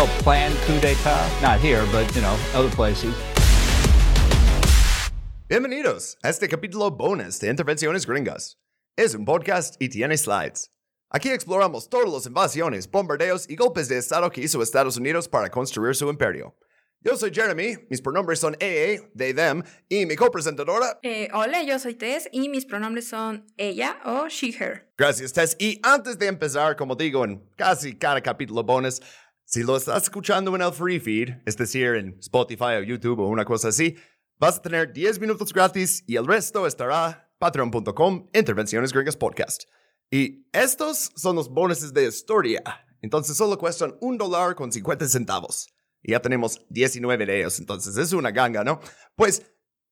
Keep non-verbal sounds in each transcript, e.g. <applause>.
Help plan coup d'etat, not here, but, you know, other places. Bienvenidos a este capítulo bonus de Intervenciones Gringas. Es un podcast y tiene slides. Aquí exploramos todas las invasiones, bombardeos y golpes de Estado que hizo Estados Unidos para construir su imperio. Yo soy Jeremy, mis pronombres son EE, they, them, y mi copresentadora. Eh, hola, yo soy Tess y mis pronombres son ella o she, her. Gracias, Tess. Y antes de empezar, como digo en casi cada capítulo bonus, si lo estás escuchando en el free feed, es decir, en Spotify o YouTube o una cosa así, vas a tener 10 minutos gratis y el resto estará patreon.com Intervenciones Gringas Podcast. Y estos son los bonuses de historia. Entonces solo cuestan un dólar con 50 centavos. Y ya tenemos 19 de ellos, entonces es una ganga, ¿no? Pues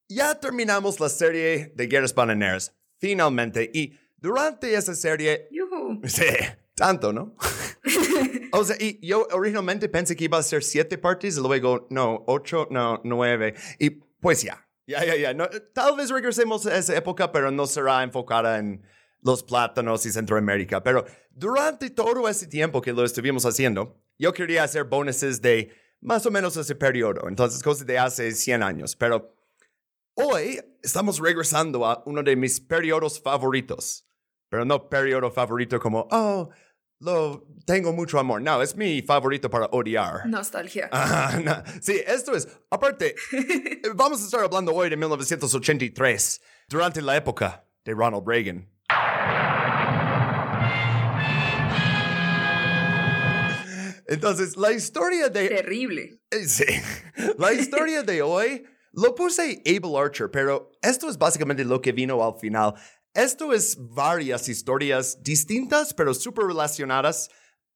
ya terminamos la serie de Guerras Bananeras, finalmente. Y durante esa serie... Yuhu. <laughs> Sí, tanto, ¿no? <laughs> o sea, y yo originalmente pensé que iba a ser siete partes luego, no, ocho, no, nueve. Y pues ya, ya, ya, ya. Tal vez regresemos a esa época, pero no será enfocada en los plátanos y Centroamérica. Pero durante todo ese tiempo que lo estuvimos haciendo, yo quería hacer bonuses de más o menos ese periodo. Entonces, cosas de hace 100 años. Pero hoy estamos regresando a uno de mis periodos favoritos. Pero no periodo favorito como, oh, lo tengo mucho amor. No, es mi favorito para odiar. Nostalgia. <laughs> No. Sí, esto es, aparte, <laughs> vamos a estar hablando hoy de 1983, durante la época de Ronald Reagan. Entonces, la historia de... Terrible. Eh, Sí, la historia de <laughs> hoy lo puse Able Archer, pero esto es básicamente lo que vino al final. Esto es varias historias distintas, pero súper relacionadas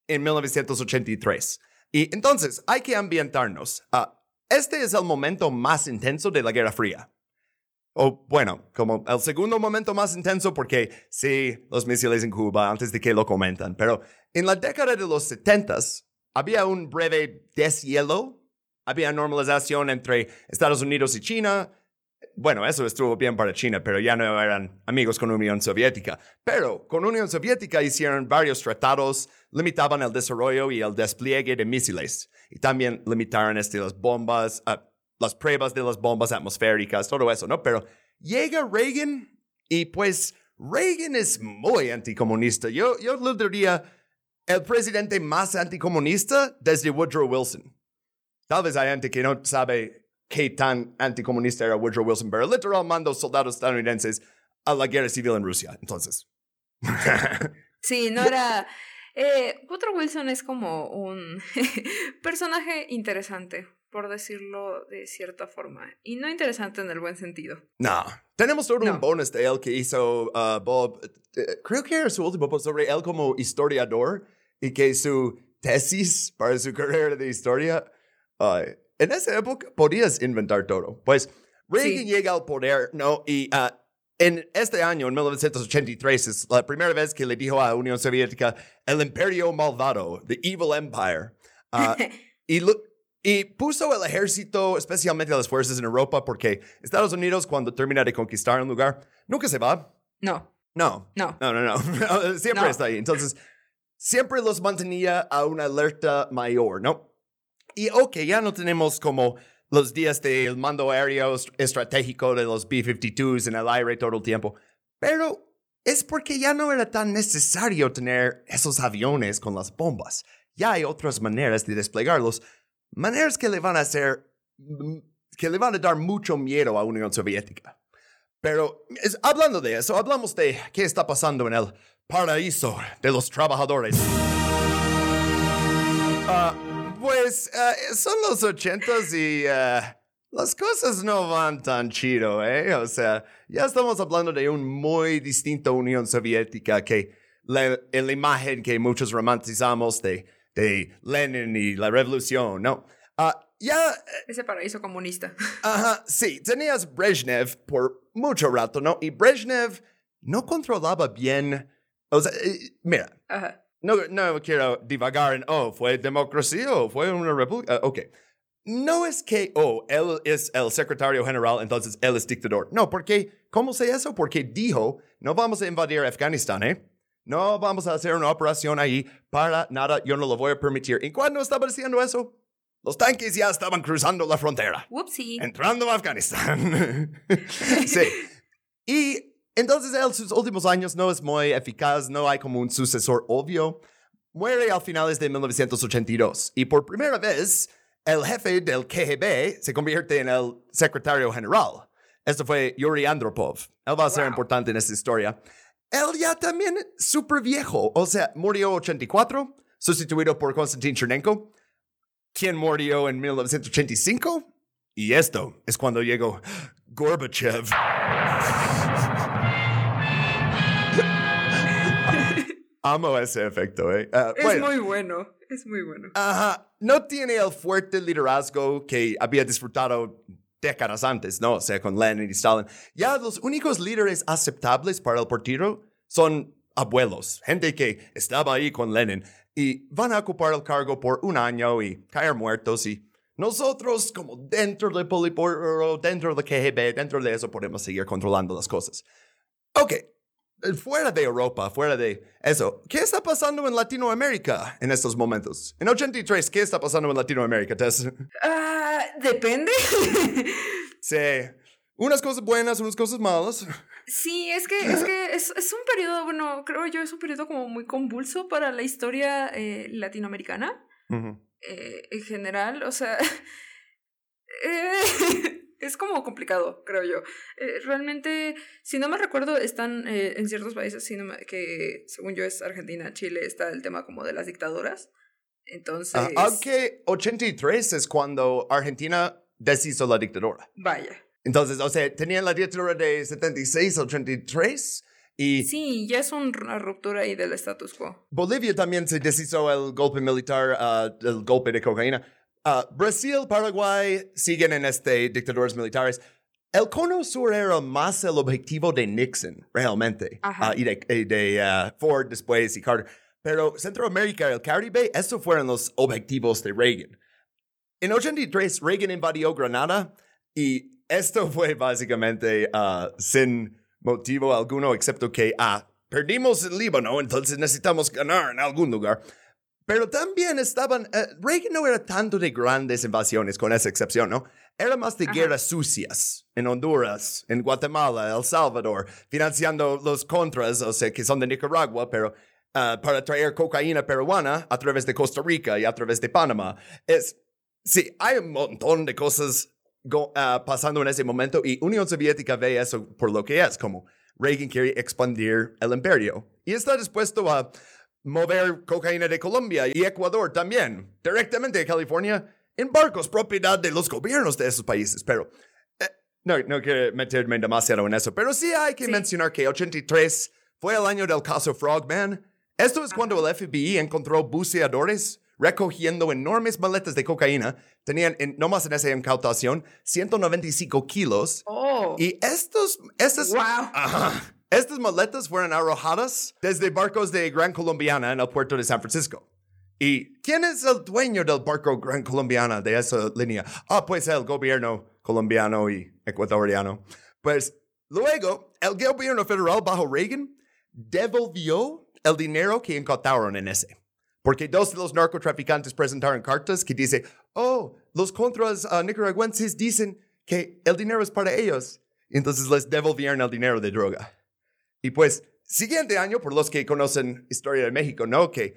en 1983. Y entonces, hay que ambientarnos. Ah, este es el momento más intenso de la Guerra Fría. O bueno, como el segundo momento más intenso porque sí, los misiles en Cuba antes de que lo comentan, pero en la década de los 70 había un breve deshielo, había normalización entre Estados Unidos y China. Bueno, eso estuvo bien para China, pero ya no eran amigos con Unión Soviética. Pero con Unión Soviética hicieron varios tratados, limitaban el desarrollo y el despliegue de misiles. Y también limitaron este, las bombas, ah, las pruebas de las bombas atmosféricas, todo eso, ¿no? Pero llega Reagan y pues Reagan es muy anticomunista. Yo, yo lo diría el presidente más anticomunista desde Woodrow Wilson. Tal vez hay gente que no sabe qué tan anticomunista era Woodrow Wilson, pero literal mandó soldados estadounidenses a la guerra civil en Rusia. Entonces. <laughs> Sí, no era... Eh, Woodrow Wilson es como un <laughs> personaje interesante, por decirlo de cierta forma. Y no interesante en el buen sentido. no. Tenemos todo No. un bonus de él que hizo uh, Bob. eh, creo que era su último post sobre él como historiador y que su tesis para su <laughs> carrera de historia. uh, en esa época podías inventar todo. Pues Reagan Sí. llega al poder, ¿no? Y uh, en este año, en 1983, es la primera vez que le dijo a Unión Soviética el imperio malvado, the evil empire. Uh, <laughs> y, y puso el ejército, especialmente las fuerzas en Europa, porque Estados Unidos, cuando termina de conquistar un lugar, nunca se va. No, No, no. no, no, no. <laughs> Siempre No. está ahí. Entonces, siempre los mantenía a una alerta mayor, ¿no? Y ok, ya no tenemos como los días del mando aéreo est- estratégico de los B-52s en el aire todo el tiempo, pero es porque ya no era tan necesario tener esos aviones con las bombas. Ya hay otras maneras de desplegarlos, maneras que le van a hacer, mm, que le van a dar mucho miedo a Unión Soviética. Pero es- hablando de eso, hablamos de qué está pasando en el paraíso de los trabajadores. Ah, pues ah, son los ochentas y ah, las cosas no van tan chido, ¿eh? O sea, ya estamos hablando de un muy distinto Unión Soviética que la, en la imagen que muchos romantizamos de, de Lenin y la revolución, ¿no? Ah, ya, Ese paraíso comunista. <laughs> ajá, sí, tenías Brezhnev por mucho rato, ¿no? Y Brezhnev no controlaba bien, o sea, eh, mira, Ajá. No, no quiero divagar en, oh, fue democracia o fue una república. ok. No es que, oh, él es el secretario general, entonces él es dictador. No, porque, ¿cómo sé eso? Porque dijo, no vamos a invadir Afganistán, ¿eh? No vamos a hacer una operación ahí para nada, yo no lo voy a permitir. ¿Y cuándo estaba diciendo eso? Los tanques ya estaban cruzando la frontera Whoopsie. entrando a Afganistán. <laughs> sí. Y entonces él, sus últimos años no es muy eficaz, no hay como un sucesor obvio. Muere a finales de 1982 y por primera vez el jefe del KGB se convierte en el secretario general. Esto fue Yuri Andropov. Él va a ser Wow. importante en esta historia. Él ya también súper viejo, o sea, murió 84, sustituido por Konstantin Chernenko, quien murió en 1985. Y esto es cuando llegó Gorbachev. Amo ese efecto, ¿eh? Ah, Es bueno, muy bueno. Es muy bueno. ajá, no tiene el fuerte liderazgo que había disfrutado décadas antes, ¿no? O sea, con Lenin y Stalin. Ya los únicos líderes aceptables para el partido son abuelos, gente que estaba ahí con Lenin y van a ocupar el cargo por un año y caer muertos y nosotros como dentro del Politburo, dentro del KGB, dentro de eso podemos seguir controlando las cosas. Ok, fuera de Europa, fuera de eso, ¿qué está pasando en Latinoamérica en estos momentos? En 83, ¿qué está pasando en Latinoamérica, Tess? <laughs> Ah, depende. <laughs> Sí, unas cosas buenas, unas cosas malas. Sí, es que, es, que <laughs> es, es un periodo, bueno, creo yo, es un periodo como muy convulso para la historia eh, latinoamericana Ujú. eh, en general. O sea, eh, es como complicado, creo yo. Eh, realmente, si no me recuerdo, están eh, en ciertos países, si no me- que según yo es Argentina, Chile, está el tema como de las dictaduras. Entonces, Ah, aunque 83 es cuando Argentina deshizo la dictadura. vaya. Entonces, o sea, tenían la dictadura de 76 a 83 y Sí, ya es un- una ruptura ahí del status quo. Bolivia también se deshizo el golpe militar, ah, el golpe de cocaína. Ah, Brasil, Paraguay siguen en este dictaduras militares. El cono sur era más el objetivo de Nixon, realmente. Ah, y de, y de, ah, Ford después y Carter. Pero Centroamérica y el Caribe, esos fueron los objetivos de Reagan. En 83, Reagan invadió Granada y esto <laughs> fue básicamente sin motivo alguno, excepto que, ah, perdimos el Líbano, entonces necesitamos ganar en algún lugar. Pero también estaban, eh, Reagan no era tanto de grandes invasiones, con esa excepción, ¿no? Era más de Ajá. guerras sucias en Honduras, en Guatemala, El Salvador, financiando los contras, o sea, que son de Nicaragua, pero ah, para traer cocaína peruana a través de Costa Rica y a través de Panamá. Es, sí, hay un montón de cosas go- ah, pasando en ese momento y Unión Soviética ve eso por lo que es, como Reagan quiere expandir el imperio y está dispuesto a mover cocaína de Colombia y Ecuador también, directamente a California, en barcos propiedad de los gobiernos de esos países. Pero eh, no, no quiero meterme demasiado en eso, pero sí hay que Sí. mencionar que 83 fue el año del caso Frogman. Esto es cuando el FBI encontró buceadores recogiendo enormes maletas de cocaína. Tenían, en, nomás en esa incautación, 195 kilos. Oh, Y estos, Wow. Ajá. Estas maletas fueron arrojadas desde barcos de Gran Colombiana en el puerto de San Francisco. ¿Y quién es el dueño del barco Gran Colombiana de esa línea? Ah, pues el gobierno colombiano y ecuatoriano. Pues luego, el gobierno federal bajo Reagan devolvió el dinero que incautaron en ese. Porque dos de los narcotraficantes presentaron cartas que dice, oh, los contras ah, nicaragüenses dicen que el dinero es para ellos. Entonces les devolvieron el dinero de droga. Y pues, siguiente año, por los que conocen historia de México, ¿no? Que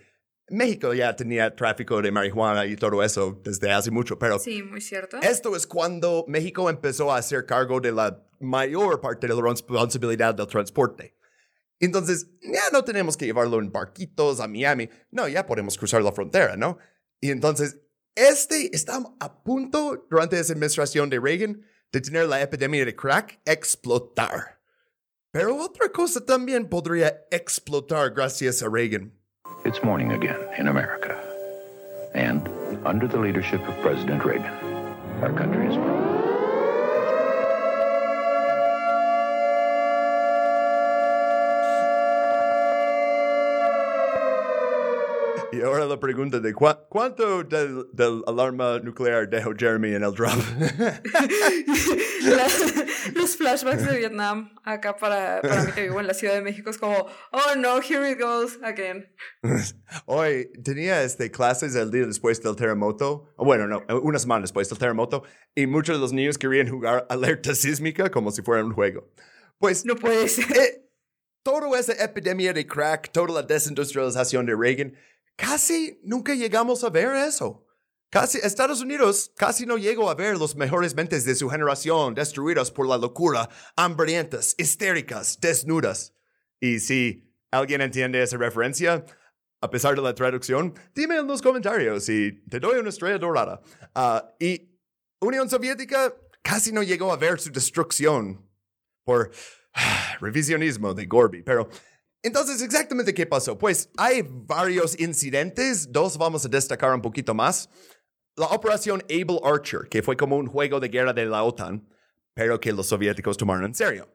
México ya tenía tráfico de marihuana y todo eso desde hace mucho, pero sí, muy cierto. esto es cuando México empezó a hacer cargo de la mayor parte de la responsabilidad del transporte. Entonces, ya no tenemos que llevarlo en barquitos a Miami. No, ya podemos cruzar la frontera, ¿no? Y entonces, este está a punto durante esa administración de Reagan de tener la epidemia de crack explotar. Pero otra cosa también podría explotar gracias a Reagan. It's morning again in America. And under the leadership of President Reagan, our country as Y ahora la pregunta de ¿cuá- cuánto del, del alarma nuclear dejó Jeremy en el drop. <laughs> Los flashbacks de Vietnam acá para, para mí que vivo en la Ciudad de México es como, oh no, here it goes again. <laughs> Hoy tenía este, clases el día después del terremoto, bueno, no, una semana después del terremoto, y muchos de los niños querían jugar alerta sísmica como si fuera un juego. Pues No puede ser. eh, toda esa epidemia de crack, toda la desindustrialización de Reagan, casi nunca llegamos a ver eso. Casi Estados Unidos casi no llegó a ver los mejores mentes de su generación destruidas por la locura, hambrientas, histéricas, desnudas. Y si alguien entiende esa referencia, a pesar de la traducción, dime en los comentarios y te doy una estrella dorada. Ah, y Unión Soviética casi no llegó a ver su destrucción por <sighs> revisionismo de Gorby. Pero entonces, exactamente qué pasó? Pues hay varios incidentes, dos vamos a destacar un poquito más. La operación Able Archer, que fue como un juego de guerra de la OTAN, pero que los soviéticos tomaron en serio.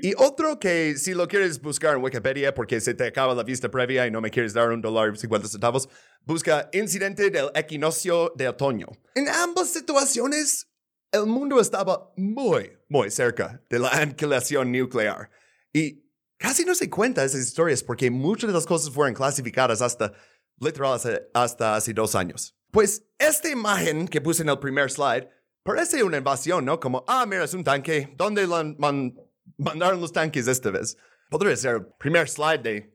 Y otro que si lo quieres buscar en Wikipedia porque se te acaba la vista previa y no me quieres dar un dólar y 50 centavos, busca incidente del equinoccio de otoño. En ambas situaciones, el mundo estaba muy, muy cerca de la <laughs> aniquilación nuclear. Y casi no se cuenta esas historias porque muchas de las cosas fueron clasificadas hasta, literal, hace- hasta hace dos años. Pues esta imagen que puse en el primer slide parece una invasión, ¿no? Como, ah, mira, es un tanque. ¿Dónde man- mandaron los tanques esta vez? Podría ser el primer slide de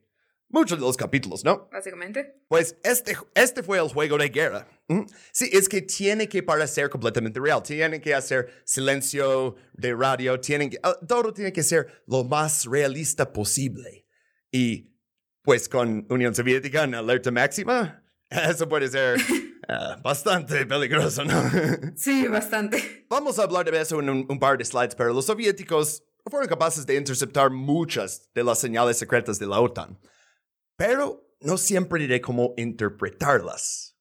muchos de los capítulos, ¿no? Básicamente. Pues este, este fue el juego de guerra. Sí, es que tiene que parecer completamente real. Tiene que hacer silencio de radio. Tienen que, ah, todo tiene que ser lo más realista posible. Y pues con Unión Soviética en alerta máxima, <laughs> eso puede ser <laughs> ah, bastante peligroso, ¿no? <laughs> Sí, bastante. Vamos a hablar de eso en un, un par de slides, pero los soviéticos fueron capaces de interceptar muchas de las señales secretas de la OTAN. Pero no siempre diré cómo interpretarlas.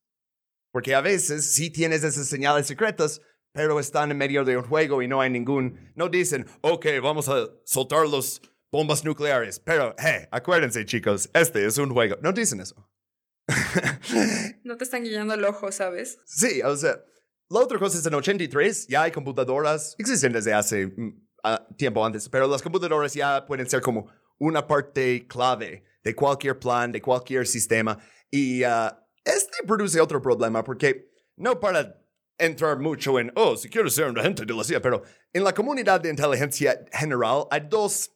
Porque a veces sí tienes esas señales secretas, pero están en medio de un juego y no hay ningún... No dicen, ok, vamos a soltar los bombas nucleares. Pero, hey, acuérdense chicos, este es un juego. No dicen eso. <laughs> No te están guiando el ojo, ¿sabes? Sí, o sea, la otra cosa es en 83 ya hay computadoras, existen desde hace ah, tiempo antes, pero las computadoras ya pueden ser como una parte clave de cualquier plan, de cualquier sistema. Y ah, este produce otro problema porque no para entrar mucho en, oh, si quiero ser un agente de la CIA, pero en la comunidad de inteligencia general hay dos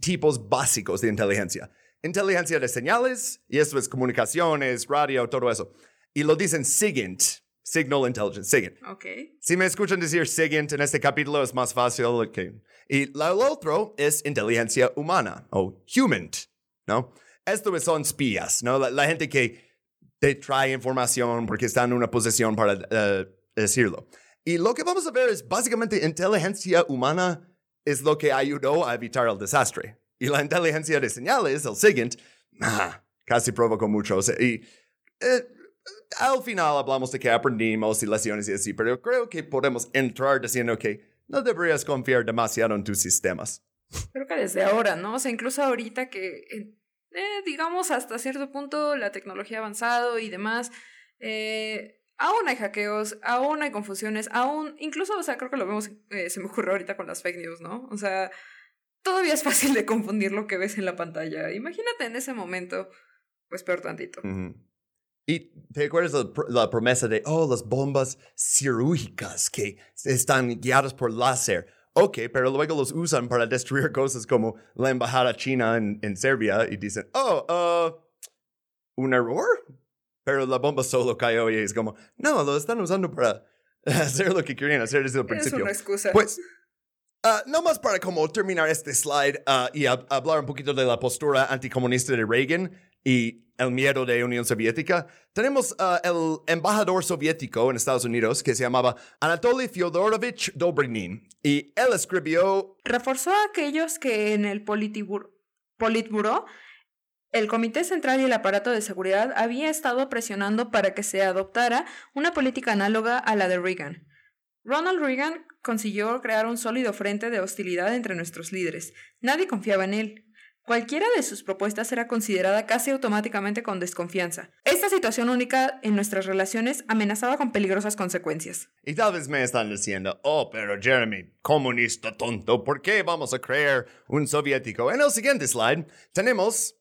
tipos básicos de inteligencia. Inteligencia de señales, y eso es comunicaciones, radio, todo eso. Y lo dicen SIGINT, Signal Intelligence, SIGINT. Ok. Si me escuchan decir SIGINT en este capítulo es más fácil que... Y la- lo otro es inteligencia humana, o human, ¿no? Estos son espías, ¿no? La, la gente que te trae información porque está en una posición para eh, decirlo. Y lo que vamos a ver es básicamente inteligencia humana es lo que ayudó a evitar el desastre. Y la inteligencia de señales, el SIGINT, ah, casi provocó mucho. Y eh, al final hablamos de que aprendimos y lecciones y así, pero creo que podemos entrar diciendo que no deberías confiar demasiado en tus sistemas. Creo que desde ahora, ¿no? O sea, incluso ahorita que, eh, digamos, hasta cierto punto la tecnología ha avanzado y demás, eh, aún hay hackeos, aún hay confusiones, aún, incluso, o sea, creo que lo vemos, eh, se me ocurre ahorita con las fake news, ¿no? O sea, todavía es fácil de confundir lo que ves en la pantalla. Imagínate en ese momento, pues peor tantito. Y te acuerdas pr- la promesa de, oh, las bombas cirúrgicas que están guiadas por láser. Ok, pero luego los usan para destruir cosas como la embajada china en, en Serbia y dicen, oh, uh, ¿un error? Pero la bomba solo cayó y es como, no, lo están usando para <laughs> hacer lo que querían hacer desde el Es principio. una excusa. Pues, ah, no más para como terminar este slide ah, y hab- hablar un poquito de la postura anticomunista de Reagan y el miedo de Unión Soviética, tenemos ah, el embajador soviético en Estados Unidos que se llamaba Anatoly Fyodorovich Dobrynin y él escribió reforzó a aquellos que en el Politibur- Politburó, el Comité Central y el aparato de seguridad había estado presionando para que se adoptara una política análoga a la de Reagan. Ronald Reagan consiguió crear un sólido frente de hostilidad entre nuestros líderes. Nadie confiaba en él. Cualquiera de sus propuestas era considerada casi automáticamente con desconfianza. Esta situación única en nuestras relaciones amenazaba con peligrosas consecuencias. Y tal vez me están diciendo, oh, pero Jeremy, comunista tonto, ¿por qué vamos a crear un soviético? En el siguiente slide tenemos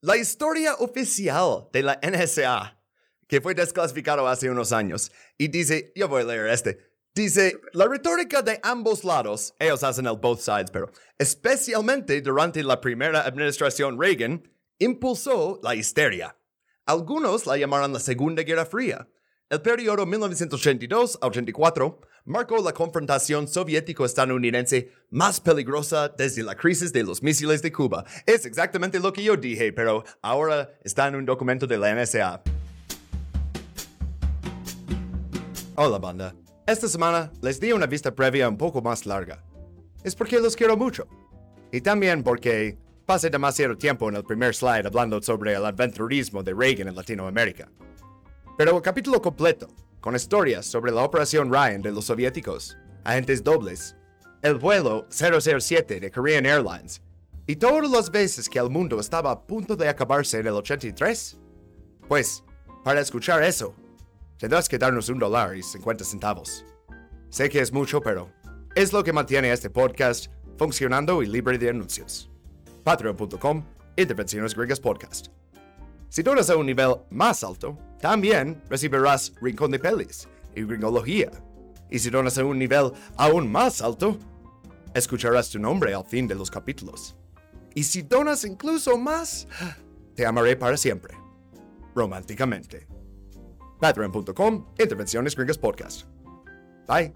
la historia oficial de la NSA, que fue desclasificado hace unos años. Y dice, yo voy a leer este. Dice, la retórica de ambos lados, ellos hacen el both sides, pero especialmente durante la primera administración Reagan, impulsó la histeria. Algunos la llamaron la Segunda Guerra Fría. El periodo 1982-84 marcó la confrontación soviético-estadounidense más peligrosa desde la crisis de los misiles de Cuba. Es exactamente lo que yo dije, pero ahora está en un documento de la NSA. Hola, banda. Esta semana les di una vista previa un poco más larga. Es porque los quiero mucho. Y también porque pasé demasiado tiempo en el primer slide hablando sobre el aventurismo de Reagan en Latinoamérica. Pero el capítulo completo, con historias sobre la Operación Ryan de los soviéticos, agentes dobles, el vuelo 007 de Korean Airlines, y todas las veces que el mundo estaba a punto de acabarse en el 83, pues, para escuchar eso, tendrás que darnos un dólar y 50 centavos. Sé que es mucho, pero es lo que mantiene este podcast funcionando y libre de anuncios. Patreon.com, Intervenciones Griegas Podcast. Si donas a un nivel más alto, también recibirás Rincón de Pelis y Gringología. Y si donas a un nivel aún más alto, escucharás tu nombre al fin de los capítulos. Y si donas incluso más, te amaré para siempre. Románticamente. Patreon.com, Intervenciones Gringas Podcast. Bye.